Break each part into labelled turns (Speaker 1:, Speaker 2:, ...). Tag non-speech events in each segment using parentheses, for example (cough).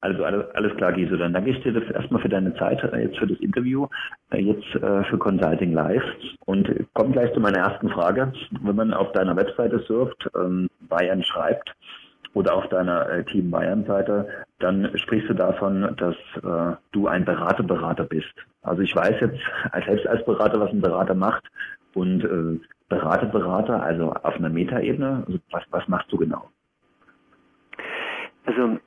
Speaker 1: Also alles, alles klar, Giso. Dann danke ich dir das erstmal für deine Zeit, äh, jetzt für das Interview, äh, jetzt äh, für Consulting Live. Und komme gleich zu meiner ersten Frage. Wenn man auf deiner Webseite surft, ähm, Bayern schreibt oder auf deiner Team Bayern Seite, dann sprichst du davon, dass du ein Beraterberater bist. Also ich weiß jetzt als selbst als Berater, was ein Berater macht und Beraterberater, also auf einer Metaebene, also was, was machst du genau?
Speaker 2: Also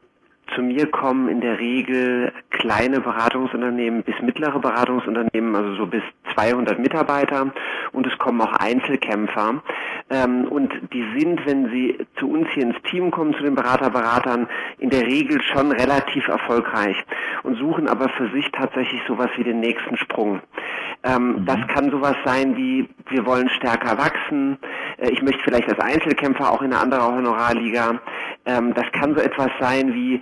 Speaker 2: zu mir kommen in der Regel kleine Beratungsunternehmen bis mittlere Beratungsunternehmen, also so bis 200 Mitarbeiter und es kommen auch Einzelkämpfer. Ähm, und die sind, wenn sie zu uns hier ins Team kommen, zu den Beraterberatern, in der Regel schon relativ erfolgreich und suchen aber für sich tatsächlich sowas wie den nächsten Sprung. Ähm, mhm. Das kann sowas sein wie, wir wollen stärker wachsen, äh, ich möchte vielleicht als Einzelkämpfer auch in eine andere Honorarliga. Ähm, das kann so etwas sein wie,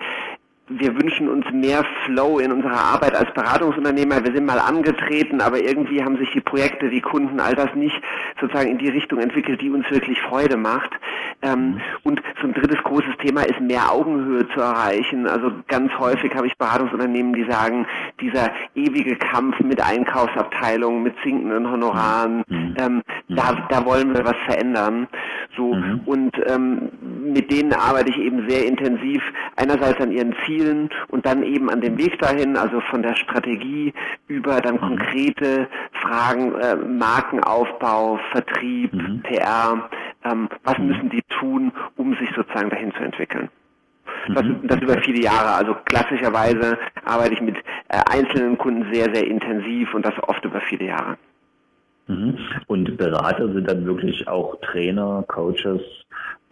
Speaker 2: wir wünschen uns mehr Flow in unserer Arbeit als Beratungsunternehmer. Wir sind mal angetreten, aber irgendwie haben sich die Projekte, die Kunden, all das nicht sozusagen in die Richtung entwickelt, die uns wirklich Freude macht. Ähm, mhm. und so ein drittes großes Thema ist mehr Augenhöhe zu erreichen. Also ganz häufig habe ich Beratungsunternehmen, die sagen, dieser ewige Kampf mit Einkaufsabteilungen, mit sinkenden Honoraren, mhm. ähm, da, mhm. da wollen wir was verändern. So mhm. und ähm, mit denen arbeite ich eben sehr intensiv. Einerseits an ihren Zielen und dann eben an dem Weg dahin, also von der Strategie über dann mhm. konkrete Fragen, äh, Markenaufbau, Vertrieb, mhm. PR, ähm, was mhm. müssen die tun, um sich sozusagen dahin zu entwickeln. Das, mhm. das, über viele Jahre. Also klassischerweise arbeite ich mit äh, einzelnen Kunden sehr, sehr intensiv und das oft über viele Jahre.
Speaker 1: Mhm. Und Berater sind dann wirklich auch Trainer, Coaches,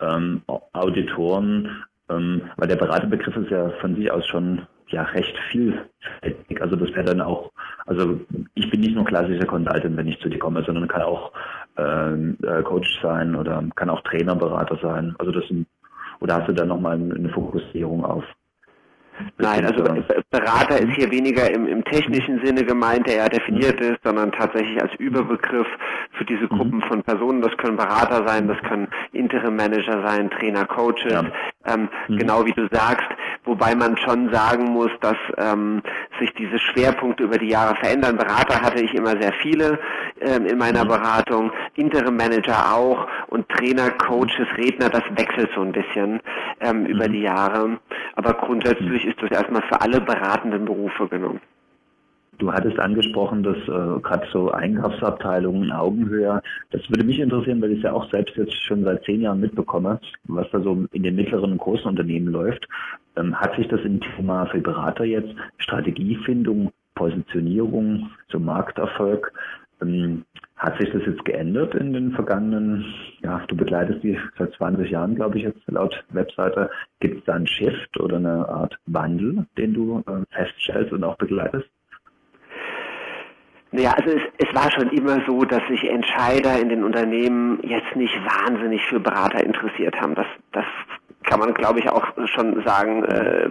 Speaker 1: ähm, Auditoren, ähm, weil der Beraterbegriff ist ja von sich aus schon ja recht vielfältig. Also das wäre dann auch, also ich bin nicht nur klassischer Consultant, wenn ich zu dir komme, sondern kann auch ähm, äh, Coach sein oder kann auch Trainerberater sein. Also das sind, oder hast du da nochmal eine Fokussierung auf
Speaker 2: Nein, also Berater ist hier weniger im, im, technischen Sinne gemeint, der ja definiert ist, sondern tatsächlich als Überbegriff für diese Gruppen mhm. von Personen. Das können Berater sein, das können Interim Manager sein, Trainer, Coaches, ja. ähm, mhm. genau wie du sagst, wobei man schon sagen muss, dass ähm, sich diese Schwerpunkte über die Jahre verändern. Berater hatte ich immer sehr viele ähm, in meiner mhm. Beratung, Interim Manager auch und Trainer, Coaches, Redner, das wechselt so ein bisschen ähm, über mhm. die Jahre. Aber grundsätzlich ist das erstmal für alle beratenden Berufe genommen.
Speaker 1: Du hattest angesprochen, dass äh, gerade so Einkaufsabteilungen, Augenhöhe, das würde mich interessieren, weil ich es ja auch selbst jetzt schon seit zehn Jahren mitbekomme, was da so in den mittleren und großen Unternehmen läuft. Ähm, hat sich das im Thema für Berater jetzt Strategiefindung, Positionierung, so Markterfolg, ähm, hat sich das jetzt geändert in den vergangenen, ja, du begleitest die seit 20 Jahren, glaube ich, jetzt laut Webseite. Gibt es da einen Shift oder eine Art Wandel, den du äh, feststellst und auch begleitest?
Speaker 2: Ja, also es, es war schon immer so, dass sich Entscheider in den Unternehmen jetzt nicht wahnsinnig für Berater interessiert haben. Das, das kann man, glaube ich, auch schon sagen, äh,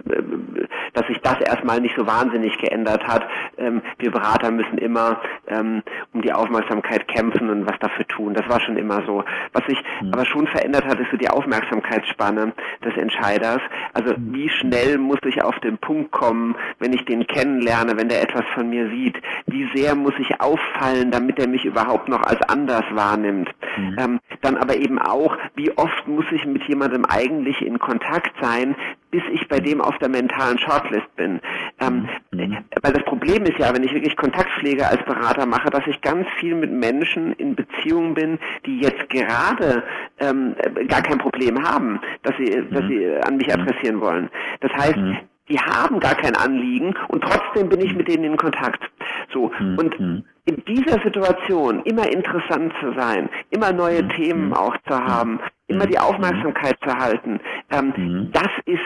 Speaker 2: dass sich das erstmal nicht so wahnsinnig geändert hat. Ähm, wir Berater müssen immer ähm, um die Aufmerksamkeit kämpfen und was dafür tun. Das war schon immer so. Was sich mhm. aber schon verändert hat, ist so die Aufmerksamkeitsspanne des Entscheiders. Also mhm. wie schnell muss ich auf den Punkt kommen, wenn ich den kennenlerne, wenn der etwas von mir sieht? Wie sehr muss ich auffallen, damit er mich überhaupt noch als anders wahrnimmt? Mhm. Ähm, dann aber eben auch, wie oft muss ich mit jemandem eigentlich in Kontakt sein, bis ich bei dem auf der mentalen Shortlist bin. Ähm, mhm. Weil das Problem ist ja, wenn ich wirklich Kontaktpflege als Berater mache, dass ich ganz viel mit Menschen in Beziehung bin, die jetzt gerade ähm, gar kein Problem haben, dass sie, mhm. dass sie an mich adressieren wollen. Das heißt, mhm. die haben gar kein Anliegen und trotzdem bin ich mhm. mit denen in Kontakt. So mhm. und mhm. In dieser Situation immer interessant zu sein, immer neue Themen auch zu haben, immer die Aufmerksamkeit zu halten, ähm, das ist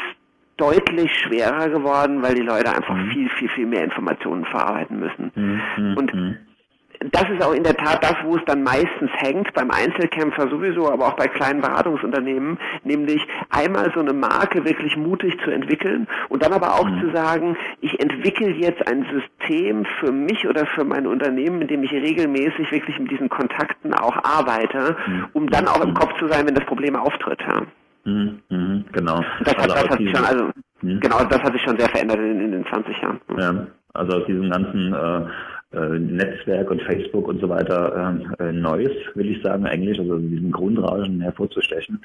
Speaker 2: deutlich schwerer geworden, weil die Leute einfach mhm. viel, viel, viel mehr Informationen verarbeiten müssen. Mhm. Und mhm. Das ist auch in der Tat das, wo es dann meistens hängt, beim Einzelkämpfer sowieso, aber auch bei kleinen Beratungsunternehmen, nämlich einmal so eine Marke wirklich mutig zu entwickeln und dann aber auch mhm. zu sagen, ich entwickle jetzt ein System für mich oder für mein Unternehmen, in dem ich regelmäßig wirklich mit diesen Kontakten auch arbeite, mhm. um dann auch im Kopf zu sein, wenn das Problem auftritt. Ja.
Speaker 1: Mhm, mhm, genau.
Speaker 2: Das, also das hat schon, also Hm? Genau, das hat sich schon sehr verändert in, in den 20 Jahren.
Speaker 1: Ja, also aus diesem ganzen äh, Netzwerk und Facebook und so weiter äh, Neues, will ich sagen, eigentlich, also diesen Grundrauschen hervorzustechen,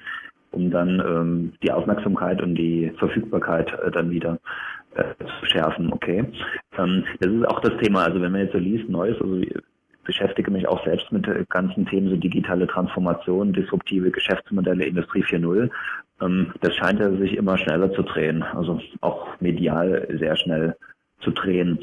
Speaker 1: um dann ähm, die Aufmerksamkeit und die Verfügbarkeit äh, dann wieder äh, zu schärfen. Okay, ähm, das ist auch das Thema. Also wenn man jetzt so liest, Neues, also ich beschäftige mich auch selbst mit ganzen Themen, so digitale Transformation, disruptive Geschäftsmodelle, Industrie 4.0. Ähm, das scheint ja sich immer schneller zu drehen, also auch medial sehr schnell zu drehen.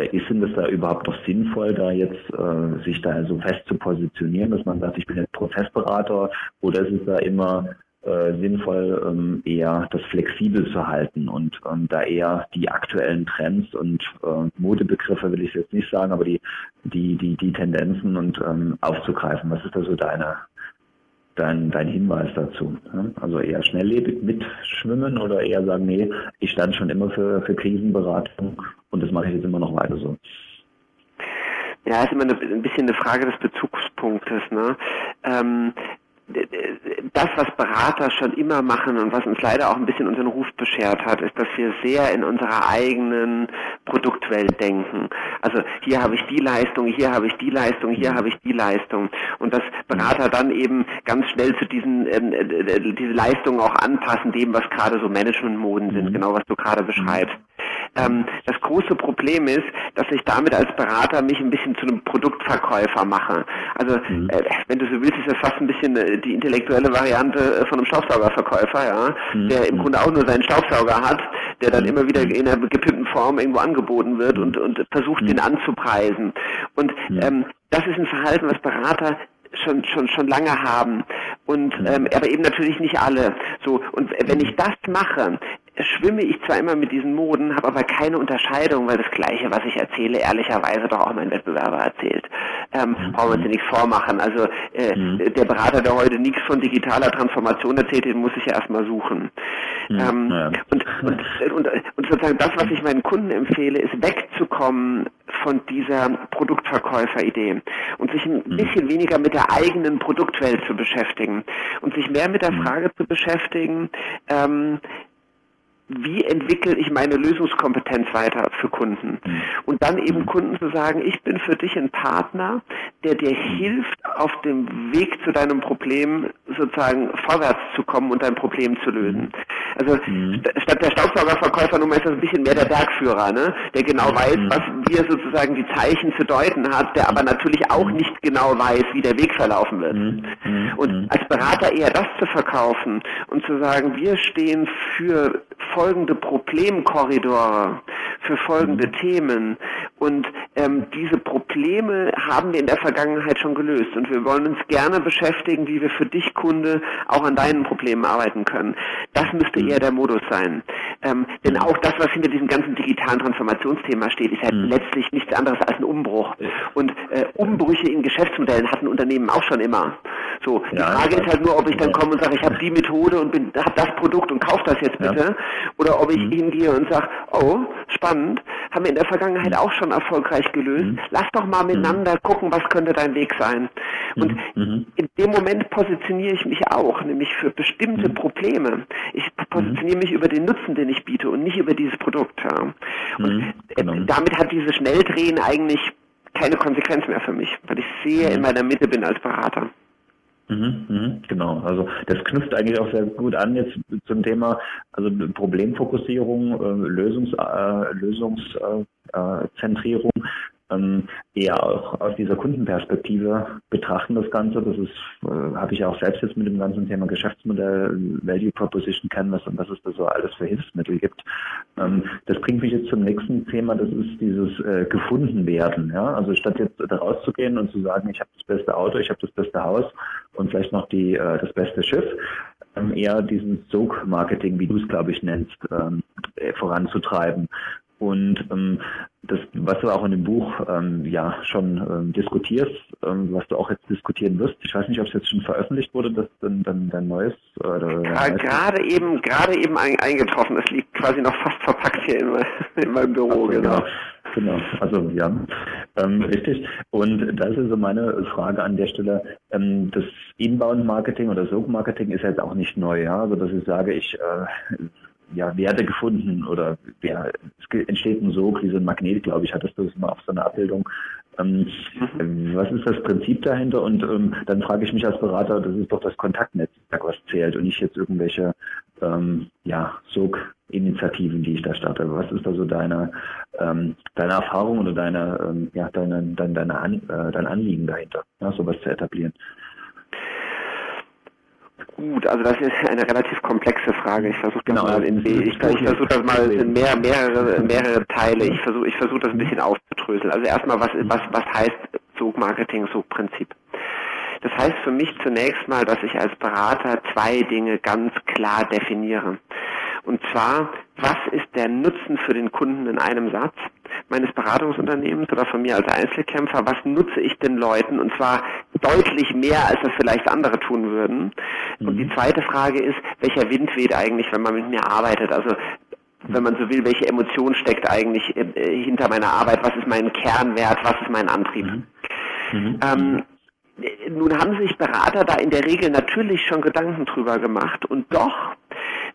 Speaker 1: Ist denn das da überhaupt noch sinnvoll, da jetzt äh, sich da so fest zu positionieren, dass man sagt, ich bin jetzt Prozessberater oder ist es da immer äh, sinnvoll, ähm, eher das flexibel zu halten und ähm, da eher die aktuellen Trends und äh, Modebegriffe will ich jetzt nicht sagen, aber die die die die Tendenzen und ähm, aufzugreifen. Was ist da so deine dein, dein Hinweis dazu? Also eher schnelllebig mitschwimmen oder eher sagen, nee, ich stand schon immer für, für Krisenberatung und das mache ich jetzt immer noch weiter so?
Speaker 2: Ja, ist immer eine, ein bisschen eine Frage des Bezugspunktes. Ne? Ähm, das, was Berater schon immer machen und was uns leider auch ein bisschen unseren Ruf beschert hat, ist, dass wir sehr in unserer eigenen Produktwelt denken. Also hier habe ich die Leistung, hier habe ich die Leistung, hier habe ich die Leistung. Und dass Berater dann eben ganz schnell zu diesen ähm, äh, diese Leistungen auch anpassen, dem, was gerade so Managementmoden sind, mhm. genau was du gerade beschreibst. Ähm, das große Problem ist, dass ich damit als Berater mich ein bisschen zu einem Produktverkäufer mache. Also mhm. äh, wenn du so willst, ist das fast ein bisschen äh, die intellektuelle Variante äh, von einem Staubsaugerverkäufer, ja, mhm. der im Grunde auch nur seinen Staubsauger hat, der dann mhm. immer wieder in einer gepimpten Form irgendwo angeboten wird und, und versucht, mhm. den anzupreisen. Und ähm, das ist ein Verhalten, was Berater schon schon schon lange haben und mhm. ähm, aber eben natürlich nicht alle so und wenn ich das mache schwimme ich zwar immer mit diesen Moden, habe aber keine Unterscheidung, weil das Gleiche, was ich erzähle, ehrlicherweise doch auch mein Wettbewerber erzählt. Ähm, mhm. Brauchen wir uns ja nichts vormachen. Also äh, mhm. der Berater, der heute nichts von digitaler Transformation erzählt, den muss ich ja erstmal suchen. Mhm. Ähm, ja. und, und, und, und sozusagen das, was ich meinen Kunden empfehle, ist wegzukommen von dieser Produktverkäuferidee und sich ein mhm. bisschen weniger mit der eigenen Produktwelt zu beschäftigen und sich mehr mit der mhm. Frage zu beschäftigen, ähm, wie entwickle ich meine Lösungskompetenz weiter für Kunden? Mhm. Und dann eben mhm. Kunden zu sagen, ich bin für dich ein Partner, der dir hilft, auf dem Weg zu deinem Problem sozusagen vorwärts zu kommen und dein Problem zu lösen. Mhm. Also statt der Staubsaugerverkäufer nun ist das ein bisschen mehr der Bergführer, ne? der genau weiß, was wir sozusagen die Zeichen zu deuten hat, der aber natürlich auch nicht genau weiß, wie der Weg verlaufen wird. Und als Berater eher das zu verkaufen und zu sagen, wir stehen für folgende Problemkorridore, für folgende mhm. Themen. Und ähm, diese Probleme haben wir in der Vergangenheit schon gelöst. Und wir wollen uns gerne beschäftigen, wie wir für dich, Kunde, auch an deinen Problemen arbeiten können. Das müsste mhm. eher der Modus sein. Ähm, denn auch das, was hinter diesem ganzen digitalen Transformationsthema steht, ist ja mhm. letztlich nichts anderes als ein Umbruch. Und äh, Umbrüche in Geschäftsmodellen hatten Unternehmen auch schon immer. So, die ja, Frage ist halt nur, ob ich dann komme und sage, ich habe die Methode und habe das Produkt und kaufe das jetzt bitte. Ja. Oder ob ich mhm. hingehe und sage, oh, spannend, haben wir in der Vergangenheit auch schon erfolgreich gelöst. Mhm. Lass doch mal miteinander gucken, was könnte dein Weg sein. Und mhm. mhm. in dem Moment positioniere ich mich auch, nämlich für bestimmte mhm. Probleme. Ich positioniere mich über den Nutzen, den ich biete und nicht über dieses Produkt. Ja. Und genau. damit hat dieses Schnelldrehen eigentlich keine Konsequenz mehr für mich, weil ich sehr in meiner Mitte bin als Berater.
Speaker 1: Mhm, mhm, genau, also das knüpft eigentlich auch sehr gut an jetzt zum Thema also Problemfokussierung, äh, Lösungs, äh, Lösungszentrierung. Äh, ähm, eher auch aus dieser Kundenperspektive betrachten das Ganze. Das äh, habe ich auch selbst jetzt mit dem ganzen Thema Geschäftsmodell, Value Proposition Canvas und was es da so alles für Hilfsmittel gibt. Ähm, das bringt mich jetzt zum nächsten Thema, das ist dieses äh, gefunden. Ja? Also statt jetzt da rauszugehen und zu sagen, ich habe das beste Auto, ich habe das beste Haus und vielleicht noch die, äh, das beste Schiff, ähm, eher diesen Soak-Marketing, wie du es, glaube ich, nennst, ähm, äh, voranzutreiben. Und ähm, das, was du auch in dem Buch ähm, ja schon ähm, diskutierst, ähm, was du auch jetzt diskutieren wirst, ich weiß nicht, ob es jetzt schon veröffentlicht wurde, dass dann dein, dein neues
Speaker 2: oder gerade eben gerade eben ein, eingetroffen. Es liegt quasi noch fast verpackt hier in, (laughs) in meinem Büro,
Speaker 1: also, genau. Genau, also ja, ähm, richtig. Und das ist so meine Frage an der Stelle. Ähm, das Inbound-Marketing oder Soap-Marketing ist jetzt auch nicht neu, ja. Also dass ich sage, ich äh, ja, Werte gefunden oder ja, es entsteht ein Sog, wie so ein Magnet, glaube ich, hattest du es mal auf so einer Abbildung. Ähm, mhm. Was ist das Prinzip dahinter? Und ähm, dann frage ich mich als Berater, das ist doch das Kontaktnetzwerk, was zählt und nicht jetzt irgendwelche ähm, ja, Sog-Initiativen, die ich da starte. Was ist da so deine, ähm, deine Erfahrung oder deine, ähm, ja, deine, deine, deine An, äh, dein Anliegen dahinter, ja, sowas zu etablieren?
Speaker 2: Gut, also das ist eine relativ komplexe Frage. Ich versuche das genau, mal in ich, ich versuche das mal in mehr, mehrere, mehrere Teile. Ich versuche ich versuche das ein bisschen aufzudröseln. Also erstmal was was was heißt Sogmarketing, Sogprinzip? Das heißt für mich zunächst mal, dass ich als Berater zwei Dinge ganz klar definiere. Und zwar, was ist der Nutzen für den Kunden in einem Satz meines Beratungsunternehmens oder von mir als Einzelkämpfer? Was nutze ich den Leuten? Und zwar deutlich mehr, als das vielleicht andere tun würden. Und die mhm. zweite Frage ist, welcher Wind weht eigentlich, wenn man mit mir arbeitet? Also wenn man so will, welche Emotion steckt eigentlich äh, hinter meiner Arbeit? Was ist mein Kernwert? Was ist mein Antrieb? Mhm. Mhm. Ähm, nun haben sich Berater da in der Regel natürlich schon Gedanken drüber gemacht und doch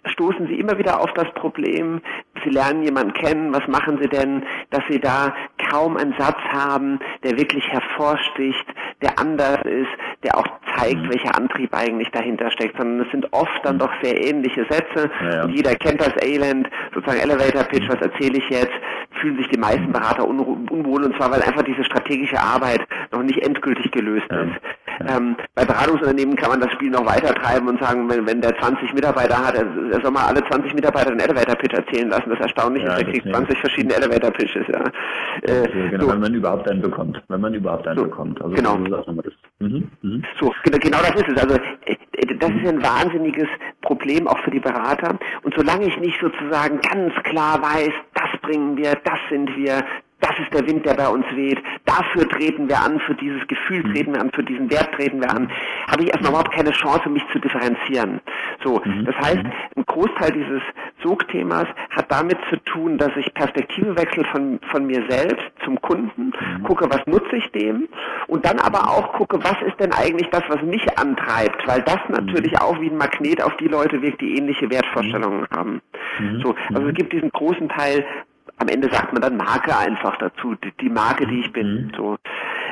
Speaker 2: stoßen sie immer wieder auf das Problem, sie lernen jemanden kennen, was machen sie denn, dass sie da kaum einen Satz haben, der wirklich hervorsticht, der anders ist, der auch zeigt, mhm. welcher Antrieb eigentlich dahinter steckt, sondern es sind oft dann mhm. doch sehr ähnliche Sätze. Ja, ja. Jeder kennt das Elend, sozusagen Elevator Pitch, mhm. was erzähle ich jetzt, fühlen sich die meisten Berater unwohl und zwar, weil einfach diese strategische Arbeit noch nicht endgültig gelöst ja. ist. Ähm, bei Beratungsunternehmen kann man das Spiel noch weiter treiben und sagen, wenn, wenn der 20 Mitarbeiter hat, er, er soll mal alle 20 Mitarbeiter einen Elevator Pitch erzählen lassen. Das Erstaunliche ja, ist, er kriegt 20 verschiedene Elevator Pitches. Ja.
Speaker 1: Äh, genau, so. wenn man überhaupt einen bekommt. Wenn man überhaupt einen so, bekommt.
Speaker 2: Also genau. Mhm, mhm. So, genau das ist es. Also äh, das ist ein wahnsinniges Problem auch für die Berater. Und solange ich nicht sozusagen ganz klar weiß, das bringen wir, das sind wir, das ist der Wind, der bei uns weht. Dafür treten wir an, für dieses Gefühl mhm. treten wir an, für diesen Wert treten wir an. Habe ich erstmal überhaupt keine Chance, mich zu differenzieren. So, mhm. das heißt, mhm. ein Großteil dieses Sogthemas hat damit zu tun, dass ich Perspektive wechsle von, von mir selbst zum Kunden, gucke, was nutze ich dem und dann aber auch gucke, was ist denn eigentlich das, was mich antreibt, weil das natürlich auch wie ein Magnet auf die Leute wirkt, die ähnliche Wertvorstellungen haben. So, also es gibt diesen großen Teil am Ende sagt man dann Marke einfach dazu, die, Marke, die ich bin. Mhm. So.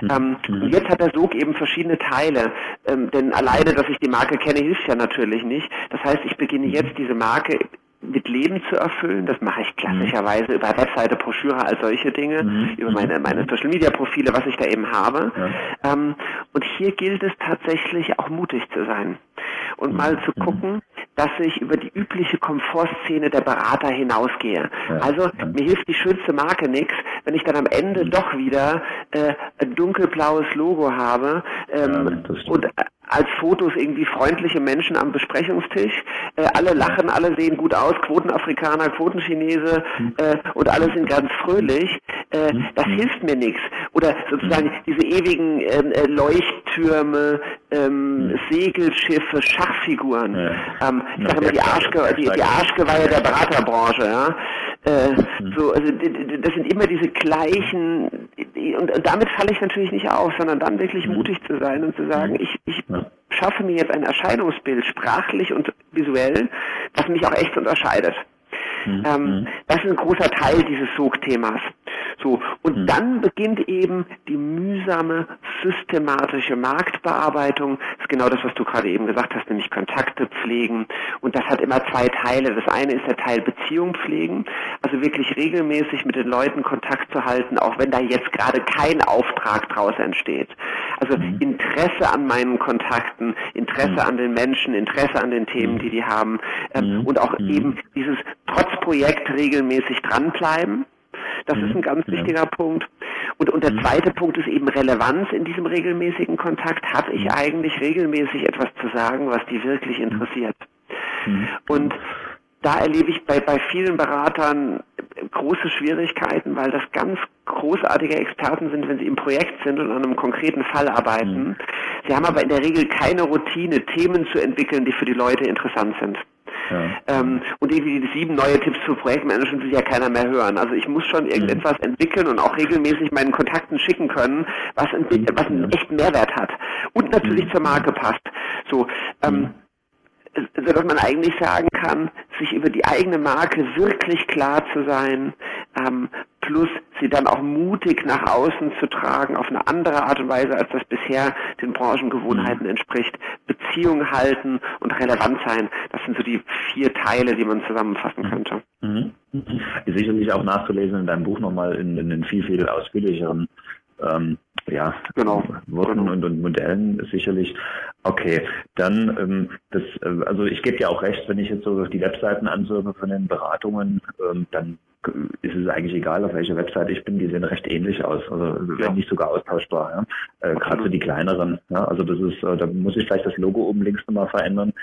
Speaker 2: Mhm. Ähm, mhm. und jetzt hat der Sog eben verschiedene Teile, ähm, denn alleine, dass ich die Marke kenne, hilft ja natürlich nicht. Das heißt, ich beginne jetzt diese Marke mit Leben zu erfüllen. Das mache ich klassischerweise über Webseite, Broschüre, all solche Dinge, mhm. über meine, meine Social Media Profile, was ich da eben habe. Ja. Ähm, und hier gilt es tatsächlich auch mutig zu sein und mhm. mal zu mhm. gucken, dass ich über die übliche Komfortszene der Berater hinausgehe. Also mir hilft die schönste Marke nichts, wenn ich dann am Ende mhm. doch wieder äh, ein dunkelblaues Logo habe ähm, ja, und als Fotos irgendwie freundliche Menschen am Besprechungstisch. Äh, alle lachen, alle sehen gut aus, Quotenafrikaner, Quotenchinese äh, und alle sind ganz fröhlich. Äh, das hilft mir nichts. Oder sozusagen diese ewigen ähm, äh, Leuchttürme, ähm, Segelschiffe, Schachfiguren. Ähm, ich sage immer die, Arschge die, die Arschgeweihe der Beraterbranche. Ja? Äh, so, also das sind immer diese gleichen und, und damit falle ich natürlich nicht auf, sondern dann wirklich mutig zu sein und zu sagen, ich, ich schaffe mir jetzt ein Erscheinungsbild, sprachlich und visuell, das mich auch echt unterscheidet. Ähm, das ist ein großer Teil dieses Sogthemas. So. Und mhm. dann beginnt eben die mühsame, systematische Marktbearbeitung. Das ist genau das, was du gerade eben gesagt hast, nämlich Kontakte pflegen. Und das hat immer zwei Teile. Das eine ist der Teil Beziehung pflegen, also wirklich regelmäßig mit den Leuten Kontakt zu halten, auch wenn da jetzt gerade kein Auftrag draus entsteht. Also mhm. Interesse an meinen Kontakten, Interesse mhm. an den Menschen, Interesse an den Themen, mhm. die die haben ähm, und auch eben dieses trotz Projekt regelmäßig dranbleiben. Das ist ein ganz wichtiger Punkt. Und, und der zweite Punkt ist eben Relevanz in diesem regelmäßigen Kontakt. Habe ich eigentlich regelmäßig etwas zu sagen, was die wirklich interessiert? Und da erlebe ich bei, bei vielen Beratern große Schwierigkeiten, weil das ganz großartige Experten sind, wenn sie im Projekt sind und an einem konkreten Fall arbeiten. Mhm. Sie haben aber in der Regel keine Routine, Themen zu entwickeln, die für die Leute interessant sind. Ja. Ähm, und irgendwie die sieben neue Tipps für Projektmanagement will ja keiner mehr hören. Also ich muss schon irgendetwas mhm. entwickeln und auch regelmäßig meinen Kontakten schicken können, was, ein, was einen echten Mehrwert hat. Und natürlich mhm. zur Marke passt. So, ähm, sodass man eigentlich sagen kann, sich über die eigene Marke wirklich klar zu sein, ähm, plus sie dann auch mutig nach außen zu tragen, auf eine andere Art und Weise, als das bisher den Branchengewohnheiten entspricht, Beziehung halten und relevant sein. Das sind so die vier Teile, die man zusammenfassen mhm. könnte. Mhm.
Speaker 1: Sicherlich auch nachzulesen in deinem Buch nochmal in, in, in viel, viel ausführlicheren ähm, ja, genau. Worten genau. und, und Modellen sicherlich. Okay, dann ähm, das, äh, also ich gebe dir auch recht, wenn ich jetzt so die Webseiten ansuche von den Beratungen, ähm, dann ist es eigentlich egal, auf welcher Webseite ich bin, die sehen recht ähnlich aus, also ja. nicht sogar austauschbar, ja? äh, gerade für die kleineren. Ja? Also das ist, äh, da muss ich vielleicht das Logo oben links nochmal verändern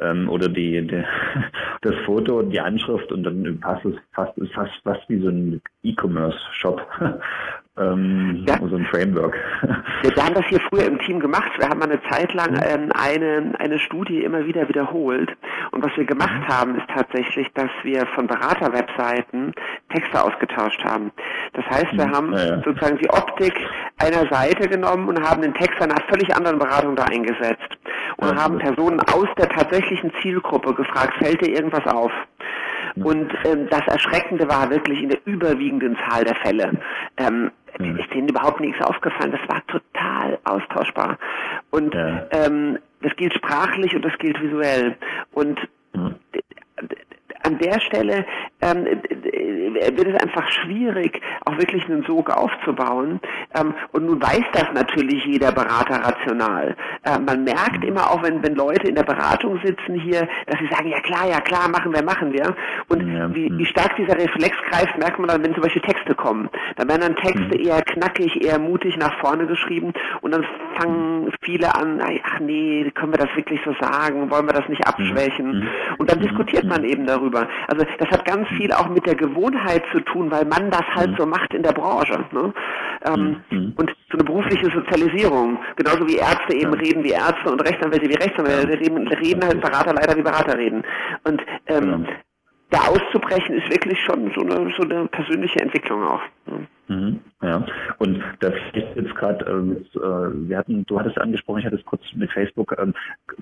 Speaker 1: ähm, oder die, die (laughs) das Foto und die Anschrift und dann passt es fast ist fast fast wie so ein E-Commerce-Shop ähm, ja. so ein Framework. (laughs)
Speaker 2: Wir haben das hier früher im Team gemacht. Wir haben eine Zeit lang mhm. ähm, eine, eine Studie immer wieder wiederholt. Und was wir gemacht mhm. haben, ist tatsächlich, dass wir von Beraterwebseiten Texte ausgetauscht haben. Das heißt, wir mhm. haben ja, sozusagen die Optik einer Seite genommen und haben den Text einer völlig anderen Beratung da eingesetzt. Und haben Personen aus der tatsächlichen Zielgruppe gefragt, fällt dir irgendwas auf? Und ähm, das Erschreckende war wirklich in der überwiegenden Zahl der Fälle. Ähm, mhm. ist denen überhaupt nichts aufgefallen. Das war total austauschbar. Und ja. ähm, das gilt sprachlich und das gilt visuell. Und mhm. an der Stelle ähm, wird es einfach schwierig, auch wirklich einen Sog aufzubauen. Ähm, und nun weiß das natürlich jeder Berater rational. Äh, man merkt immer auch, wenn, wenn Leute in der Beratung sitzen hier, dass sie sagen, ja klar, ja klar, machen wir, machen wir. Und ja. wie, wie stark dieser Reflex greift, merkt man dann, wenn zum Beispiel Texte kommen. Dann werden dann Texte mhm. eher knackig, eher mutig nach vorne geschrieben und dann fangen viele an, ach nee, können wir das wirklich so sagen? Wollen wir das nicht abschwächen? Mhm. Und dann diskutiert man eben darüber. Also das hat ganz viel auch mit der Gewohnheit zu tun, weil man das halt mhm. so macht in der Branche. Ne? Ähm, mhm. Und so eine berufliche Sozialisierung, genauso wie Ärzte eben ja. reden wie Ärzte und Rechtsanwälte wie Rechtsanwälte, ja. reden, reden halt Berater leider wie Berater reden. Und ähm, ja. da auszubrechen ist wirklich schon so eine, so eine persönliche Entwicklung auch.
Speaker 1: Ne? Mhm, ja, und das ist jetzt gerade, äh, äh, wir hatten, du hattest angesprochen, ich hatte es kurz mit Facebook, ähm,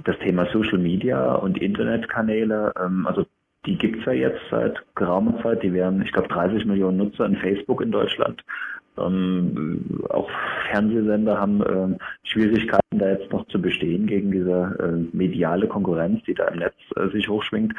Speaker 1: das Thema Social Media und Internetkanäle, ähm, also die gibt es ja jetzt seit geraumer Zeit. Die werden, ich glaube, 30 Millionen Nutzer in Facebook in Deutschland. Ähm, auch Fernsehsender haben äh, Schwierigkeiten, da jetzt noch zu bestehen gegen diese äh, mediale Konkurrenz, die da im Netz äh, sich hochschwingt.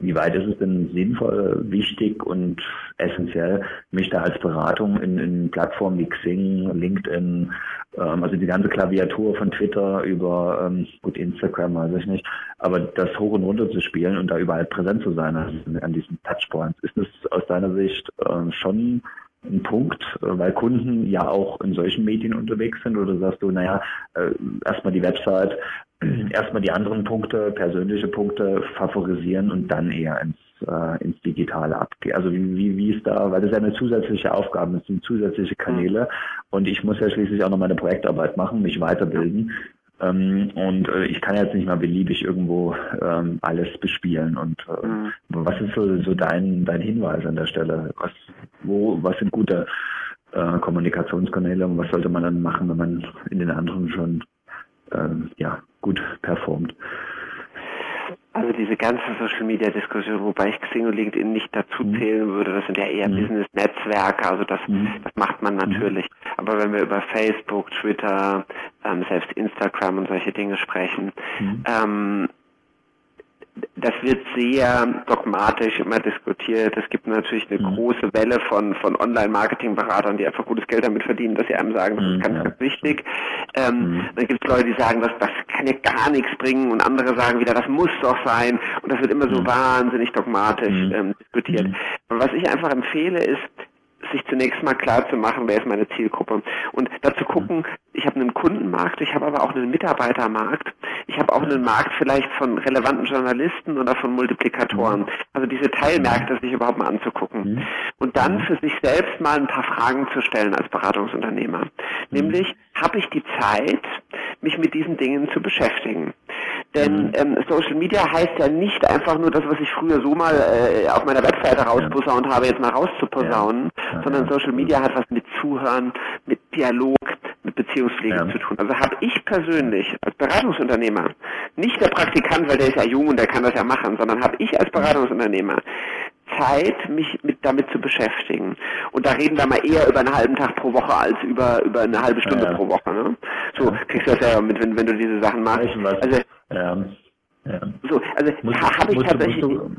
Speaker 1: Wie weit ist es denn sinnvoll, wichtig und essentiell, mich da als Beratung in, in Plattformen wie Xing, LinkedIn, ähm, also die ganze Klaviatur von Twitter über ähm, gut Instagram, weiß ich nicht, aber das hoch und runter zu spielen und da überall präsent zu sein also an diesen Touchpoints, ist das aus deiner Sicht äh, schon ein Punkt, äh, weil Kunden ja auch in solchen Medien unterwegs sind oder sagst du, naja, äh, erstmal die Website, (clears throat) erstmal die anderen Punkte, persönliche Punkte favorisieren und dann eher ins, äh, ins Digitale abgehen. Also wie, wie, wie ist da, weil das ist ja eine zusätzliche Aufgabe, das sind zusätzliche Kanäle und ich muss ja schließlich auch noch meine Projektarbeit machen, mich weiterbilden. Ähm, und äh, ich kann jetzt nicht mal beliebig irgendwo ähm, alles bespielen. Und äh, mhm. was ist so, so dein, dein Hinweis an der Stelle? Was, wo, was sind gute äh, Kommunikationskanäle und was sollte man dann machen, wenn man in den anderen schon ähm, ja, gut performt?
Speaker 2: Also diese ganze Social Media Diskussion, wobei ich Xing und LinkedIn nicht dazu mhm. zählen würde, das sind ja eher mhm. Business Netzwerke, also das, mhm. das macht man mhm. natürlich. Aber wenn wir über Facebook, Twitter, ähm, selbst Instagram und solche Dinge sprechen, mhm. ähm, das wird sehr dogmatisch immer diskutiert. Es gibt natürlich eine mhm. große Welle von, von Online-Marketing-Beratern, die einfach gutes Geld damit verdienen, dass sie einem sagen, das ist mhm, ganz, ganz wichtig. Ähm, mhm. Dann gibt es Leute, die sagen, das, das kann ja gar nichts bringen und andere sagen wieder, das muss doch sein und das wird immer so mhm. wahnsinnig dogmatisch mhm. ähm, diskutiert. Mhm. Aber was ich einfach empfehle ist, sich zunächst mal klar zu machen, wer ist meine Zielgruppe. Und dazu gucken, ich habe einen Kundenmarkt, ich habe aber auch einen Mitarbeitermarkt, ich habe auch einen Markt vielleicht von relevanten Journalisten oder von Multiplikatoren. Also diese Teilmärkte sich überhaupt mal anzugucken. Mhm. Und dann für sich selbst mal ein paar Fragen zu stellen als Beratungsunternehmer. Mhm. Nämlich, habe ich die Zeit, mich mit diesen Dingen zu beschäftigen? Denn mhm. ähm, Social Media heißt ja nicht einfach nur das, was ich früher so mal äh, auf meiner Webseite rausposaunt habe, jetzt mal rauszuposaunen, sondern Social Media hat was mit Zuhören, mit Dialog, Beziehungspflege ja. zu tun. Also habe ich persönlich als Beratungsunternehmer nicht der Praktikant, weil der ist ja jung und der kann das ja machen, sondern habe ich als Beratungsunternehmer Zeit, mich mit damit zu beschäftigen. Und da reden wir mal eher über einen halben Tag pro Woche als über über eine halbe Stunde ja. pro Woche. Ne? So kriegst du das ja mit, wenn, wenn du diese Sachen machst. Also, ja. Ja. So, also habe ich tatsächlich.
Speaker 1: Du,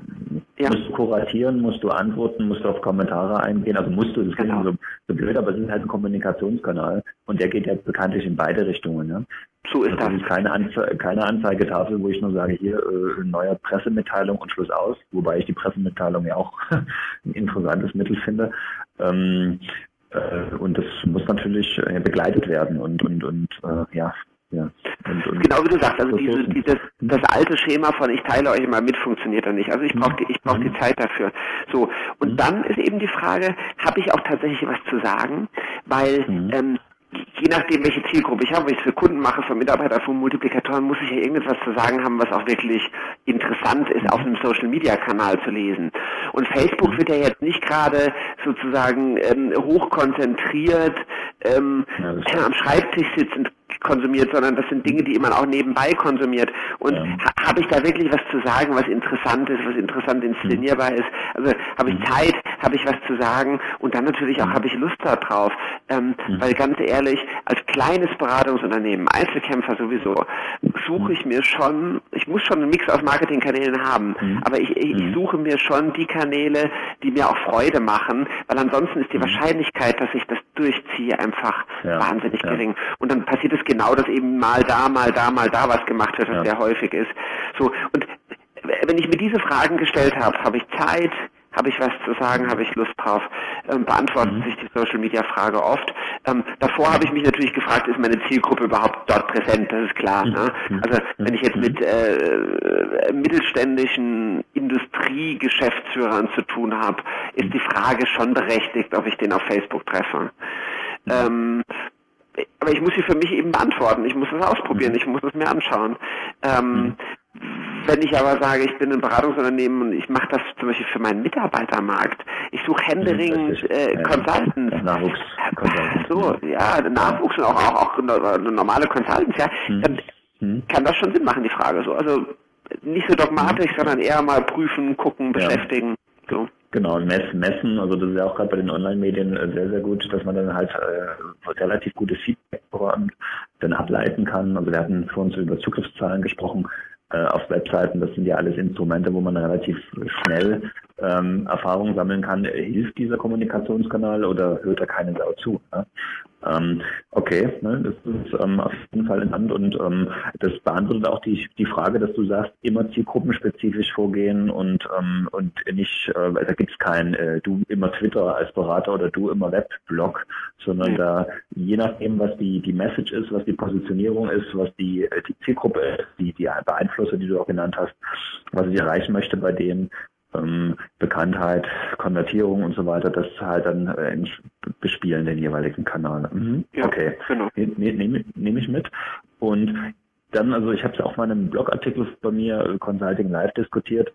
Speaker 1: ja. musst du kuratieren, musst du antworten, musst du auf Kommentare eingehen. Also musst du, das genau. klingt so, so blöd, aber es ist halt ein Kommunikationskanal und der geht ja bekanntlich in beide Richtungen. Ne? So ist das. das. ist keine, Anze keine Anzeigetafel, wo ich nur sage, hier äh, neue Pressemitteilung und Schluss aus, wobei ich die Pressemitteilung ja auch (laughs) ein interessantes Mittel finde. Ähm, äh, und das muss natürlich äh, begleitet werden und und und äh, ja ja.
Speaker 2: Und, und genau wie du sagst, also diese, dieses, das alte Schema von ich teile euch mal mit funktioniert da nicht. Also ich brauche die, ich brauche die mhm. Zeit dafür. So und mhm. dann ist eben die Frage, habe ich auch tatsächlich was zu sagen, weil mhm. ähm, je nachdem, welche Zielgruppe ich habe, wenn ich es für Kunden mache, für Mitarbeiter, für Multiplikatoren, muss ich ja irgendetwas zu sagen haben, was auch wirklich interessant ist, auf einem Social-Media-Kanal zu lesen. Und Facebook wird ja jetzt nicht gerade sozusagen ähm, hochkonzentriert ähm, ja, am Schreibtisch sitzend konsumiert, sondern das sind Dinge, die man auch nebenbei konsumiert. Und ja. ha, habe ich da wirklich was zu sagen, was interessant ist, was interessant inszenierbar ist? Also habe ich mhm. Zeit, habe ich was zu sagen und dann natürlich auch mhm. habe ich Lust darauf. Ähm, mhm. Weil ganz ehrlich, als kleines Beratungsunternehmen, Einzelkämpfer sowieso, suche ich mir schon, ich muss schon einen Mix aus Marketingkanälen haben, mhm. aber ich, ich, ich, suche mir schon die Kanäle, die mir auch Freude machen, weil ansonsten ist die Wahrscheinlichkeit, dass ich das durchziehe, einfach ja. wahnsinnig ja. gering. Und dann passiert es genau, dass eben mal da, mal da, mal da was gemacht wird, was ja. sehr häufig ist. So und wenn ich mir diese Fragen gestellt habe, habe ich Zeit, habe ich was zu sagen, habe ich Lust drauf, ähm, beantwortet mhm. sich die Social Media Frage oft. Ähm, davor habe ich mich natürlich gefragt, ist meine Zielgruppe überhaupt dort präsent? Das ist klar. Ne? Mhm. Also wenn ich jetzt mhm. mit äh, mittelständischen Industriegeschäftsführern zu tun habe, ist die Frage schon berechtigt, ob ich den auf Facebook treffe. Mhm. Ähm, aber ich muss sie für mich eben beantworten. Ich muss es ausprobieren, mhm. ich muss es mir anschauen. Ähm, mhm. Wenn ich aber sage, ich bin ein Beratungsunternehmen und ich mache das zum Beispiel für meinen Mitarbeitermarkt, ich suche händeringend mhm, äh, Consultants. Nachwuchs. Consultants. So, ja, Nachwuchs und auch, auch, auch normale Consultants, ja, dann kann das schon Sinn machen, die Frage so. Also nicht so dogmatisch, sondern eher mal prüfen, gucken, beschäftigen. So.
Speaker 1: Genau, messen, messen, also das ist ja auch gerade bei den Online-Medien äh, sehr, sehr gut, dass man dann halt äh, relativ gutes Feedback dann ableiten kann. Also wir hatten vorhin so über Zugriffszahlen gesprochen auf Webseiten, das sind ja alles Instrumente, wo man relativ schnell ähm, Erfahrungen sammeln kann. Hilft dieser Kommunikationskanal oder hört er keine Sau zu? Ne? Ähm, okay, ne, das ist ähm, auf jeden Fall in Hand und ähm, das beantwortet auch die, die Frage, dass du sagst, immer zielgruppenspezifisch vorgehen und, ähm, und nicht, äh, da gibt es kein äh, du immer Twitter als Berater oder du immer Webblog, sondern mhm. da je nachdem, was die, die Message ist, was die Positionierung ist, was die, äh, die Zielgruppe ist, die, die Beeinflusser, die du auch genannt hast, was ich erreichen möchte bei denen, ähm, Bekanntheit, Konvertierung und so weiter, das halt dann äh, bespielen den jeweiligen Kanal. Mhm. Ja, okay, genau. Nehme nehm, nehm ich mit. Und dann, also ich habe es auch mal in einem Blogartikel bei mir äh, Consulting Live diskutiert,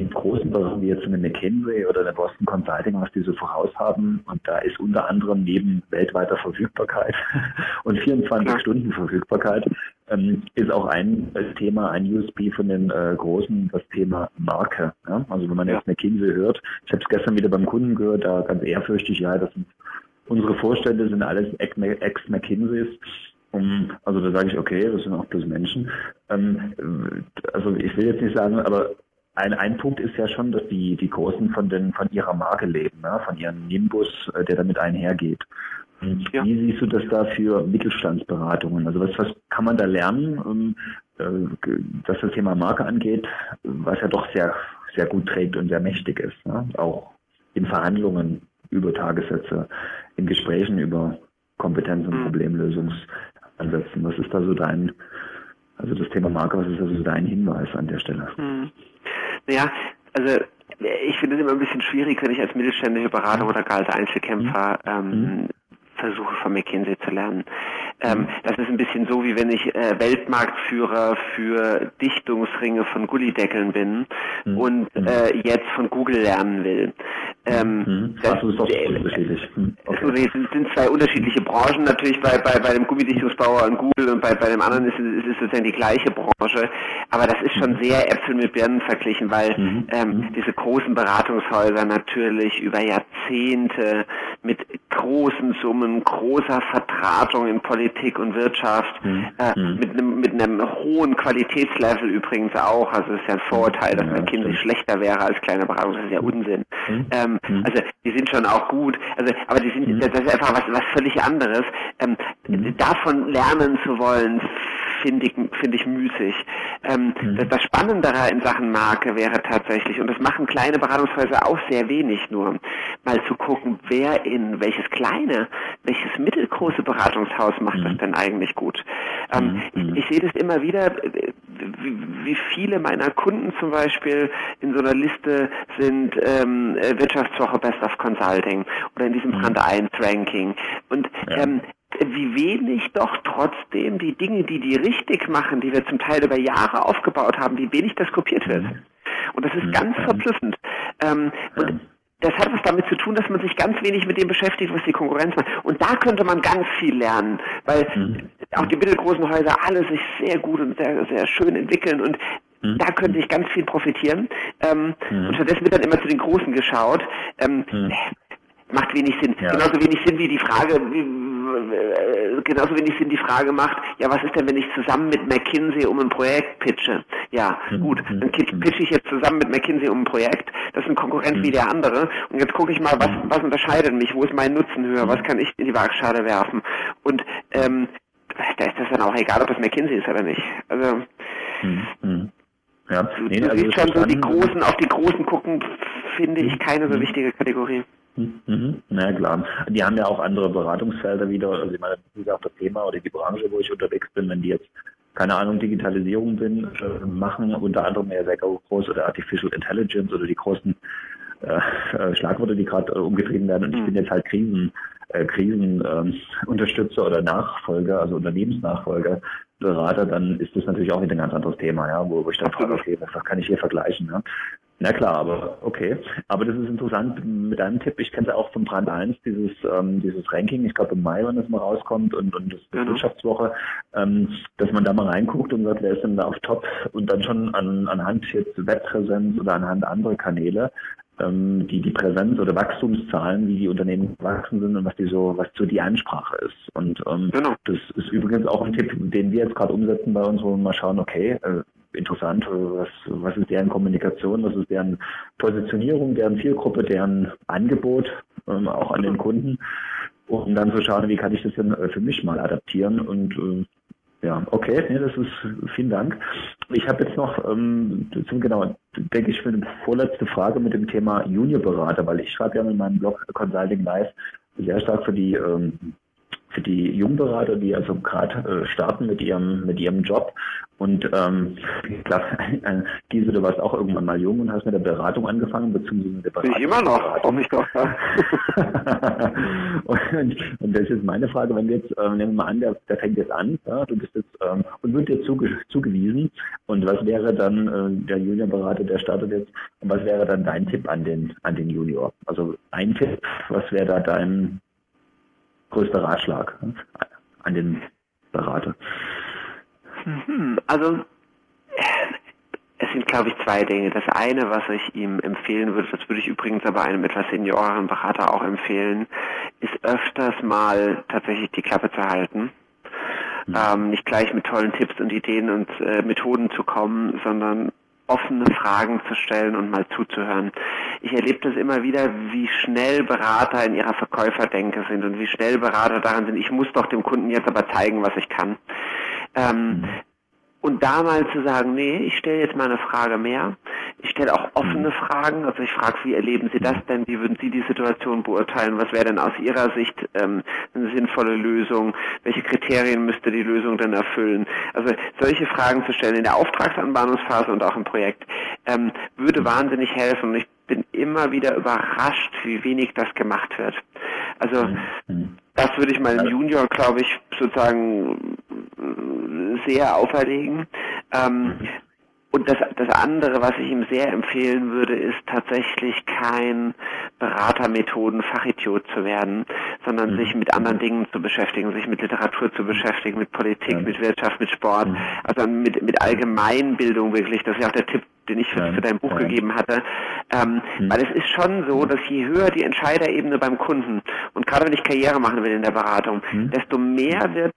Speaker 1: in großen Bereichen wie jetzt eine McKinsey oder eine Boston Consulting, was die so voraus haben. Und da ist unter anderem neben weltweiter Verfügbarkeit (laughs) und 24 Stunden Verfügbarkeit ähm, ist auch ein Thema, ein USB von den äh, Großen, das Thema Marke. Ja? Also wenn man jetzt McKinsey hört, ich habe es gestern wieder beim Kunden gehört, da ganz ehrfürchtig, ja, das sind unsere Vorstände sind alles Ex-McKinseys. Um, also da sage ich, okay, das sind auch bloß Menschen. Ähm, also ich will jetzt nicht sagen, aber ein, ein Punkt ist ja schon, dass die, die Großen von, den, von ihrer Marke leben, ne? von ihrem Nimbus, äh, der damit einhergeht. Ja. Wie siehst du das da für Mittelstandsberatungen? Also was, was kann man da lernen, um, äh, was das Thema Marke angeht, was ja doch sehr, sehr gut trägt und sehr mächtig ist, ne? auch in Verhandlungen über Tagessätze, in Gesprächen über Kompetenz- und mhm. Problemlösungsansätzen. Was ist da so dein, also das Thema Marke, was ist da so dein Hinweis an der Stelle? Mhm.
Speaker 2: Naja, also ich finde es immer ein bisschen schwierig, wenn ich als mittelständische Berater oder gar als Einzelkämpfer mhm. ähm, versuche von McKinsey zu lernen. Ähm, das ist ein bisschen so, wie wenn ich äh, Weltmarktführer für Dichtungsringe von Gullideckeln bin mhm. und mhm. äh, jetzt von Google lernen will. Ähm,
Speaker 1: mhm. das, ist doch unterschiedlich.
Speaker 2: Mhm. Okay. Also, sind, sind zwei unterschiedliche Branchen. Natürlich bei, bei, bei dem Gummidichtungsbauer an Google und bei, bei dem anderen ist, ist es sozusagen die gleiche Branche. Aber das ist schon sehr Äpfel mit Birnen verglichen, weil ähm, diese großen Beratungshäuser natürlich über Jahrzehnte mit großen Summen, großer Vertratung in Politik und Wirtschaft, mhm. äh, mhm. mit, einem, mit einem hohen Qualitätslevel übrigens auch. Also es ist ja ein Vorurteil, dass ja, ein Kind schlechter wäre als kleine Beratung. Das ist ja Unsinn. Mhm. Ähm, mhm. also die sind schon auch gut. Also, aber die sind, mhm. das ist einfach was, was völlig anderes. Ähm, mhm. davon lernen zu wollen, finde ich, finde ich müßig. Ähm, mhm. das, das Spannendere in Sachen Marke wäre tatsächlich, und das machen kleine Beratungshäuser auch sehr wenig nur, mal zu gucken, wer in welches kleine, welches mittelgroße Beratungshaus macht mhm. das denn eigentlich gut. Ähm, mhm. ich, ich sehe das immer wieder, wie, wie viele meiner Kunden zum Beispiel in so einer Liste sind ähm, Wirtschaftswoche Best of Consulting oder in diesem mhm. Brand 1 Ranking. Und ja. ähm, wie wenig doch trotzdem die Dinge, die die richtig machen, die wir zum Teil über Jahre aufgebaut haben, wie wenig das kopiert wird. Mhm. Und das ist mhm. ganz verblüffend. Ähm, und das hat was damit zu tun, dass man sich ganz wenig mit dem beschäftigt, was die Konkurrenz macht. Und da könnte man ganz viel lernen, weil mhm. auch die mittelgroßen Häuser alle sich sehr gut und sehr, sehr schön entwickeln und mhm. da könnte ich ganz viel profitieren. Ähm, mhm. Und stattdessen wird dann immer zu den Großen geschaut. Ähm, mhm. Macht wenig Sinn. Ja. Genauso wenig Sinn wie die Frage, wie, äh, genauso wenig Sinn die Frage macht, ja, was ist denn, wenn ich zusammen mit McKinsey um ein Projekt pitche? Ja, mhm. gut, dann mhm. pitche ich jetzt zusammen mit McKinsey um ein Projekt. Das ist ein Konkurrent wie mhm. der andere. Und jetzt gucke ich mal, was, was unterscheidet mich? Wo ist mein Nutzen höher? Was kann ich in die Waagschale werfen? Und ähm, da ist das dann auch egal, ob das McKinsey ist oder nicht. Also mhm. ja. du, nee, du also siehst schon so die Großen, auf die Großen gucken, finde ich keine so wichtige Kategorie.
Speaker 1: Mhm. Na klar. Die haben ja auch andere Beratungsfelder wieder. Also ich meine, wie gesagt, das Thema oder die Branche, wo ich unterwegs bin, wenn die jetzt keine Ahnung, Digitalisierung bin, äh, machen, unter anderem ja sehr groß oder Artificial Intelligence oder die großen äh, äh Schlagworte, die gerade äh, umgetrieben werden. Und ich mhm. bin jetzt halt Krisen, äh, Krisenunterstützer ähm, oder Nachfolger, also Unternehmensnachfolger, Berater, dann ist das natürlich auch wieder ein ganz anderes Thema, ja, wo, wo ich dann frage, okay, was kann ich hier vergleichen? Ja? Na klar, aber okay. Aber das ist interessant mit deinem Tipp. Ich kenne es ja auch vom Brand 1, dieses, ähm, dieses Ranking, ich glaube im Mai, wenn das mal rauskommt und, und das, das genau. Wirtschaftswoche, ähm, dass man da mal reinguckt und sagt, wer ist denn da auf Top und dann schon an, anhand jetzt Webpräsenz oder anhand anderer Kanäle ähm, die, die Präsenz oder Wachstumszahlen, wie die Unternehmen gewachsen sind und was die so, was so die Ansprache ist. Und ähm, genau. das ist übrigens auch ein Tipp, den wir jetzt gerade umsetzen bei uns, wo wir mal schauen, okay, äh, interessant, was, was ist deren Kommunikation, was ist deren Positionierung, deren Zielgruppe, deren Angebot ähm, auch an den Kunden, um dann zu schauen, wie kann ich das denn äh, für mich mal adaptieren. Und äh, ja, okay, nee, das ist vielen Dank. Ich habe jetzt noch ähm, zum genau, denke ich, für eine vorletzte Frage mit dem Thema Juniorberater, weil ich schreibe ja in meinem Blog Consulting Live sehr stark für die ähm, für die Jungberater, die also gerade äh, starten mit ihrem mit ihrem Job und ähm, ich glaube, diese, du warst auch irgendwann mal jung und hast mit der Beratung angefangen, beziehungsweise mit der
Speaker 2: Beratung. Ich immer noch, auch nicht doch. Ja. (laughs)
Speaker 1: und, und das ist meine Frage, wenn wir jetzt, äh, nehmen wir mal an, der, der fängt jetzt an, ja, du bist jetzt ähm, und wird dir zuge zugewiesen. Und was wäre dann äh, der Juniorberater, der startet jetzt, und was wäre dann dein Tipp an den an den Junior? Also ein Tipp, was wäre da dein größter Ratschlag an den Berater?
Speaker 2: Mhm. Also es sind, glaube ich, zwei Dinge. Das eine, was ich ihm empfehlen würde, das würde ich übrigens aber einem etwas senioreren Berater auch empfehlen, ist öfters mal tatsächlich die Klappe zu halten. Mhm. Ähm, nicht gleich mit tollen Tipps und Ideen und äh, Methoden zu kommen, sondern offene Fragen zu stellen und mal zuzuhören. Ich erlebe das immer wieder, wie schnell Berater in ihrer Verkäuferdenke sind und wie schnell Berater daran sind, ich muss doch dem Kunden jetzt aber zeigen, was ich kann. Ähm, mhm. Und da mal zu sagen, nee, ich stelle jetzt mal eine Frage mehr. Ich stelle auch offene mhm. Fragen. Also ich frage, wie erleben Sie das denn? Wie würden Sie die Situation beurteilen? Was wäre denn aus Ihrer Sicht ähm, eine sinnvolle Lösung? Welche Kriterien müsste die Lösung denn erfüllen? Also solche Fragen zu stellen in der Auftragsanbahnungsphase und auch im Projekt ähm, würde mhm. wahnsinnig helfen. Und ich bin immer wieder überrascht, wie wenig das gemacht wird. Also Das würde ich meinem Junior, glaube ich, sozusagen sehr auferlegen. Ähm, mhm. Und das, das andere, was ich ihm sehr empfehlen würde, ist tatsächlich kein Beratermethoden-Fachidiot zu werden, sondern mhm. sich mit anderen Dingen zu beschäftigen, sich mit Literatur zu beschäftigen, mit Politik, ja. mit Wirtschaft, mit Sport, mhm. also mit, mit Allgemeinbildung wirklich. Das ist ja auch der Tipp, den ich für, für dein Buch ja. gegeben hatte. Ähm, mhm. Weil es ist schon so, dass je höher die Entscheiderebene beim Kunden und gerade wenn ich Karriere machen will in der Beratung, mhm. desto mehr wird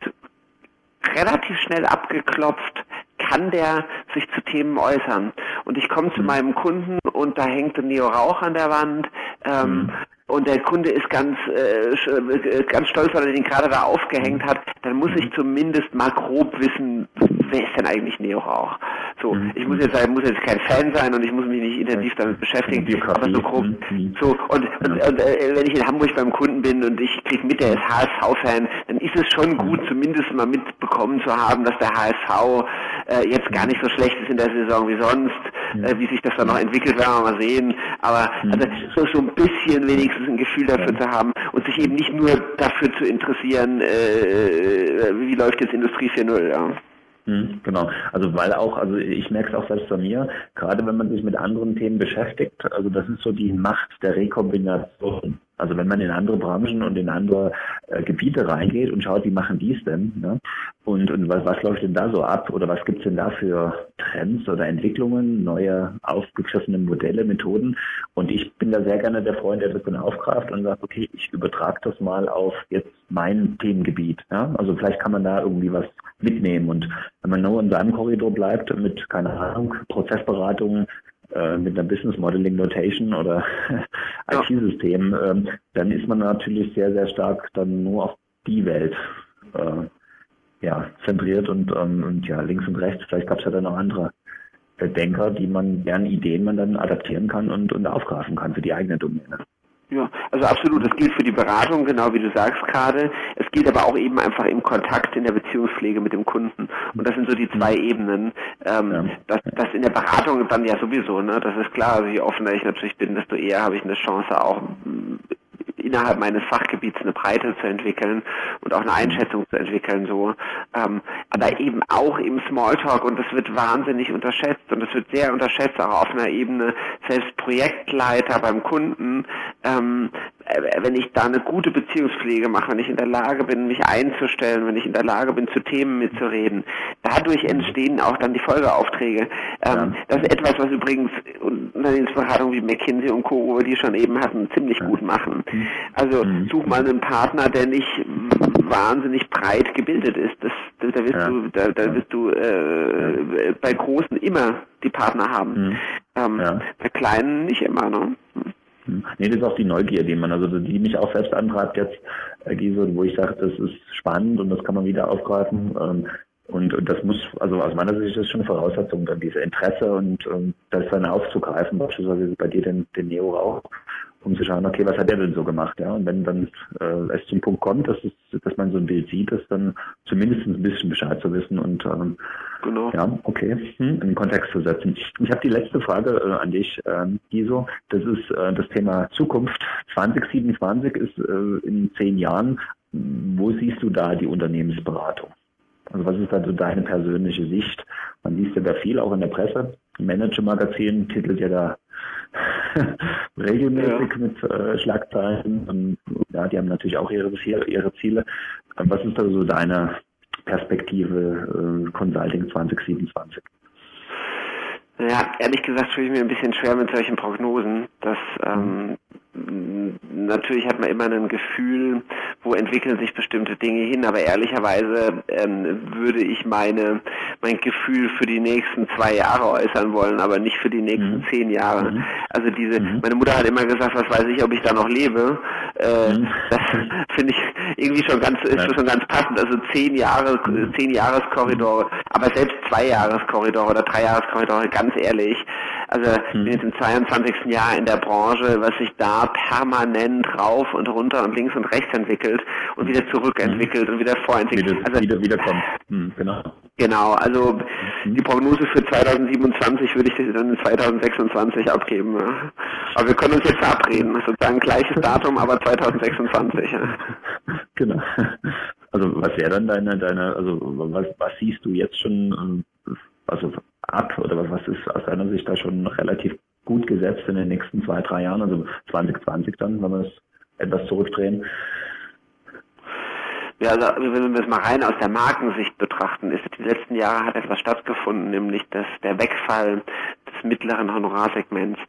Speaker 2: relativ schnell abgeklopft, kann der sich zu Themen äußern. Und ich komme zu mhm. meinem Kunden und da hängt ein Neo Rauch an der Wand. Ähm, mhm. Und der Kunde ist ganz, äh, äh, ganz stolz, weil er den gerade da aufgehängt hat, dann muss ich zumindest mal grob wissen, wer ist denn eigentlich Neo Rauch? So, mhm. ich muss jetzt sagen, muss jetzt kein Fan sein und ich muss mich nicht intensiv damit beschäftigen, aber so grob, mhm. so, und, und, und äh, wenn ich in Hamburg beim Kunden bin und ich krieg mit, der ist HSV-Fan, dann ist es schon gut, zumindest mal mitbekommen zu haben, dass der HSV äh, jetzt gar nicht so schlecht ist in der Saison wie sonst, äh, wie sich das dann noch entwickelt, werden wir mal sehen, aber also, so, so ein bisschen wenigstens ein Gefühl dafür zu haben und sich eben nicht nur dafür zu interessieren, äh, wie läuft jetzt Industrie 4.0, ja.
Speaker 1: Hm, genau, also weil auch, also ich merke es auch selbst bei mir, gerade wenn man sich mit anderen Themen beschäftigt, also das ist so die Macht der Rekombination. Also wenn man in andere Branchen und in andere äh, Gebiete reingeht und schaut, wie machen die es denn? Ne? Und, und was, was läuft denn da so ab? Oder was gibt's denn da für Trends oder Entwicklungen, neue aufgegriffene Modelle, Methoden? Und ich bin da sehr gerne der Freund, der das dann aufgreift und sagt, okay, ich übertrage das mal auf jetzt mein Themengebiet. Ja? Also vielleicht kann man da irgendwie was mitnehmen. Und wenn man nur in seinem Korridor bleibt mit, keine Ahnung, Prozessberatungen, äh, mit einer Business Modeling Notation oder (laughs) IT-System, ähm, dann ist man natürlich sehr, sehr stark dann nur auf die Welt äh, ja, zentriert und, ähm, und ja, links und rechts, vielleicht gab es ja dann noch andere äh, Denker, die man, deren Ideen man dann adaptieren kann und, und aufgreifen kann für die eigene Domäne.
Speaker 2: Ja, also absolut. Das gilt für die Beratung, genau wie du sagst gerade. Es gilt aber auch eben einfach im Kontakt, in der Beziehungspflege mit dem Kunden. Und das sind so die zwei Ebenen. Ähm, ja. das, das in der Beratung dann ja sowieso, ne? Das ist klar. Also je offener ich natürlich bin, desto eher habe ich eine Chance auch innerhalb meines Fachgebiets eine Breite zu entwickeln und auch eine mhm. Einschätzung zu entwickeln, so. Ähm, aber eben auch im Smalltalk und das wird wahnsinnig unterschätzt und das wird sehr unterschätzt auch auf einer Ebene, selbst Projektleiter beim Kunden, ähm, äh, wenn ich da eine gute Beziehungspflege mache, wenn ich in der Lage bin, mich einzustellen, wenn ich in der Lage bin, zu Themen mitzureden, dadurch entstehen auch dann die Folgeaufträge. Ähm, ja. Das ist etwas, was übrigens Unternehmensberatungen wie McKinsey und Co., wo die schon eben hatten, ziemlich gut machen. Mhm. Also mhm. such mal einen Partner, der nicht wahnsinnig breit gebildet ist. Das, da wirst ja. du, da, da wirst du äh, bei Großen immer die Partner haben. Mhm. Ähm, ja. Bei Kleinen nicht immer, ne?
Speaker 1: Nee, das ist auch die Neugier, die man, also die mich auch selbst antreibt jetzt, äh, Giso, wo ich sage, das ist spannend und das kann man wieder aufgreifen. Ähm, und, und das muss, also aus meiner Sicht ist das schon eine Voraussetzung, dann diese Interesse und, und das dann aufzugreifen, beispielsweise bei dir den, den Neo auch, um zu schauen, okay, was hat der denn so gemacht, ja? Und wenn dann äh, es zum Punkt kommt, dass, es, dass man so ein Bild sieht, ist dann zumindest ein bisschen Bescheid zu wissen und ähm, genau. ja, okay, hm, in den Kontext zu setzen. Ich habe die letzte Frage äh, an dich, äh, Giso. Das ist äh, das Thema Zukunft. 2027 ist äh, in zehn Jahren. Wo siehst du da die Unternehmensberatung? Also was ist da so deine persönliche Sicht? Man liest ja da viel, auch in der Presse. Manager-Magazin titelt ja da (laughs) regelmäßig ja. mit äh, Schlagzeilen. Und, ja, die haben natürlich auch ihre, ihre Ziele. Was ist da so deine Perspektive äh, Consulting 2027?
Speaker 2: Ja, ehrlich gesagt tue ich mir ein bisschen schwer mit solchen Prognosen. Das ähm, natürlich hat man immer ein Gefühl, wo entwickeln sich bestimmte Dinge hin, aber ehrlicherweise ähm, würde ich meine mein Gefühl für die nächsten zwei Jahre äußern wollen, aber nicht für die nächsten mhm. zehn Jahre. Mhm. Also diese, mhm. meine Mutter hat immer gesagt, was weiß ich, ob ich da noch lebe. Äh, mhm. Das (laughs) finde ich irgendwie schon ganz ist ja. schon ganz passend. Also zehn Jahre, mhm. zehn Jahreskorridore, aber selbst zwei Jahreskorridore oder drei Jahreskorridore, ganz ehrlich. Also ich bin jetzt im 22. Jahr in der Branche, was sich da permanent rauf und runter und links und rechts entwickelt und wieder zurückentwickelt mhm. und wieder vorentwickelt.
Speaker 1: Wieder, also, wieder, wieder kommt. Mhm,
Speaker 2: genau. Genau, also mhm. die Prognose für 2027 würde ich dann in 2026 abgeben. Ja. Aber wir können uns jetzt verabreden, sozusagen gleiches Datum, aber 2026. Ja.
Speaker 1: Genau. Also was wäre dann deine, deine, also was, was siehst du jetzt schon, also ab oder was, ist aus deiner Sicht da schon relativ gut gesetzt in den nächsten zwei, drei Jahren, also 2020 dann, wenn wir es etwas zurückdrehen?
Speaker 2: Ja, also wenn wir es mal rein aus der Markensicht betrachten, ist die letzten Jahre hat etwas stattgefunden, nämlich dass der Wegfall des mittleren Honorarsegments.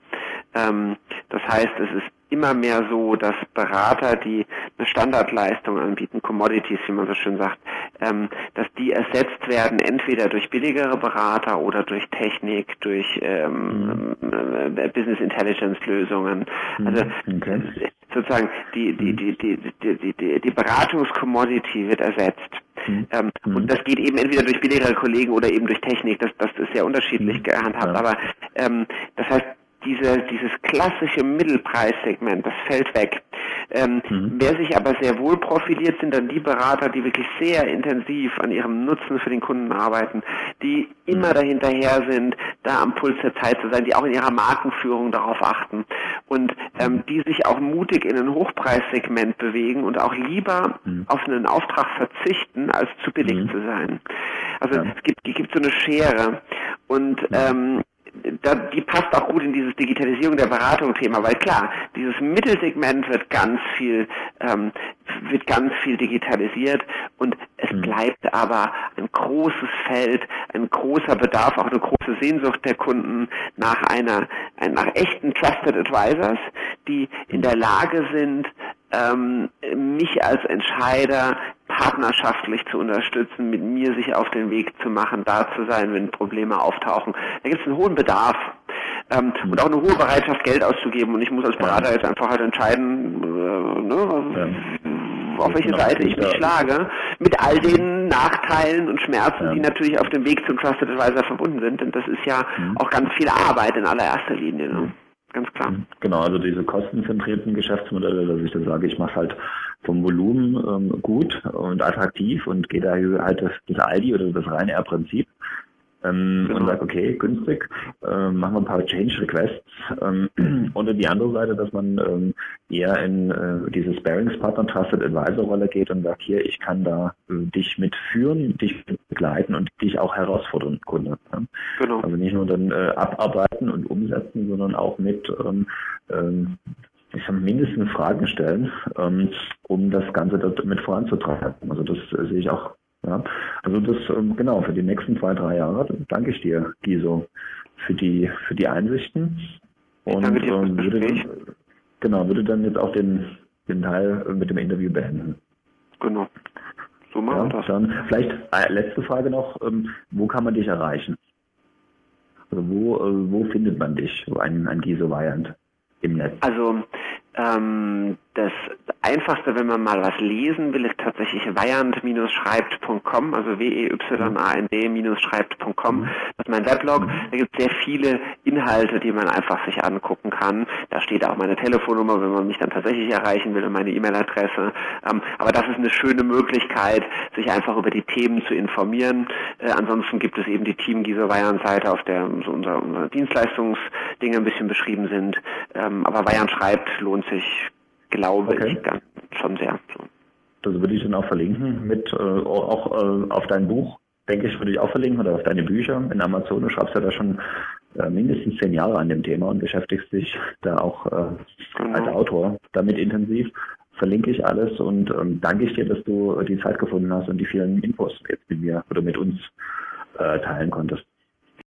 Speaker 2: Ähm, das heißt, es ist immer mehr so, dass Berater, die eine Standardleistung anbieten, Commodities, wie man so schön sagt, ähm, dass die ersetzt werden entweder durch billigere Berater oder durch Technik, durch ähm, mhm. äh, Business Intelligence Lösungen. Mhm. Also okay. sozusagen die die die die die die, die Beratungscommodity wird ersetzt. Mhm. Ähm, mhm. Und das geht eben entweder durch billigere Kollegen oder eben durch Technik. Das das ist sehr unterschiedlich mhm. gehandhabt. Ja. Aber ähm, das heißt diese, dieses klassische Mittelpreissegment, das fällt weg. Ähm, mhm. Wer sich aber sehr wohl profiliert, sind dann die Berater, die wirklich sehr intensiv an ihrem Nutzen für den Kunden arbeiten, die immer dahinterher sind, da am Puls der Zeit zu sein, die auch in ihrer Markenführung darauf achten und ähm, mhm. die sich auch mutig in ein Hochpreissegment bewegen und auch lieber mhm. auf einen Auftrag verzichten, als zu billig mhm. zu sein. Also ja. es gibt, es gibt so eine Schere und ähm, die passt auch gut in dieses Digitalisierung der Beratung-Thema, weil klar, dieses Mittelsegment wird ganz viel, ähm, wird ganz viel digitalisiert und es mhm. bleibt aber ein großes Feld, ein großer Bedarf, auch eine große Sehnsucht der Kunden nach einer, nach echten Trusted Advisors, die in der Lage sind, ähm, mich als Entscheider partnerschaftlich zu unterstützen, mit mir sich auf den Weg zu machen, da zu sein, wenn Probleme auftauchen. Da gibt es einen hohen Bedarf ähm, und auch eine hohe Bereitschaft, Geld auszugeben. Und ich muss als Berater jetzt einfach halt entscheiden, äh, ne, ja. auf welche Seite ich mich schlage, mit all den Nachteilen und Schmerzen, ja. die natürlich auf dem Weg zum Trusted Advisor verbunden sind. Denn das ist ja mhm. auch ganz viel Arbeit in allererster Linie. Ne? Ganz klar. Mhm.
Speaker 1: Genau, also diese kostenzentrierten Geschäftsmodelle, dass ich dann sage, ich mache halt vom Volumen ähm, gut und attraktiv und gehe da halt das, das Aldi oder das reine R-Prinzip ähm, genau. und sage, okay, günstig, äh, machen wir ein paar Change Requests. Ähm, (clears throat) und die andere Seite, dass man ähm, eher in äh, diese Sparings-Partner Trusted Advisor Rolle geht und sagt, hier, ich kann da äh, dich mitführen, dich begleiten und dich auch herausfordern, Kunde. Ja? Genau. Also nicht nur dann äh, abarbeiten und umsetzen, sondern auch mit ähm, ähm, ich sag, mindestens Fragen stellen, ähm, um das Ganze dort mit voranzutreiben. Also das äh, sehe ich auch ja, also das, ähm, genau, für die nächsten zwei, drei Jahre danke ich dir, Giso, für die, für die Einsichten. Und danke dir ähm, würde dann, genau, würde dann jetzt auch den, den Teil mit dem Interview beenden.
Speaker 2: Genau. So machen ja, wir das.
Speaker 1: Dann vielleicht äh, letzte Frage noch, ähm, wo kann man dich erreichen? Also wo, äh, wo findet man dich, ein, ein Giso Weihand im Netz?
Speaker 2: Also ähm, das Einfachste, wenn man mal was lesen will, ist tatsächlich weyand-schreibt.com, also W-E-Y-A-N-D-schreibt.com. Mhm. Das ist mein Weblog. Da gibt es sehr viele Inhalte, die man einfach sich angucken kann. Da steht auch meine Telefonnummer, wenn man mich dann tatsächlich erreichen will und meine E-Mail-Adresse. Ähm, aber das ist eine schöne Möglichkeit, sich einfach über die Themen zu informieren. Äh, ansonsten gibt es eben die Team Gieser Weyand Seite, auf der so unser, unsere Dienstleistungsdinge ein bisschen beschrieben sind. Ähm, aber Weyand schreibt lohnt sich glaube okay. ich dann schon sehr.
Speaker 1: Das würde ich dann auch verlinken mit äh, auch äh, auf dein Buch, denke ich, würde ich auch verlinken oder auf deine Bücher in Amazon. Du schreibst ja da schon äh, mindestens zehn Jahre an dem Thema und beschäftigst dich da auch äh, genau. als Autor damit intensiv. Verlinke ich alles und ähm, danke ich dir, dass du die Zeit gefunden hast und die vielen Infos jetzt mit mir oder mit uns äh, teilen konntest.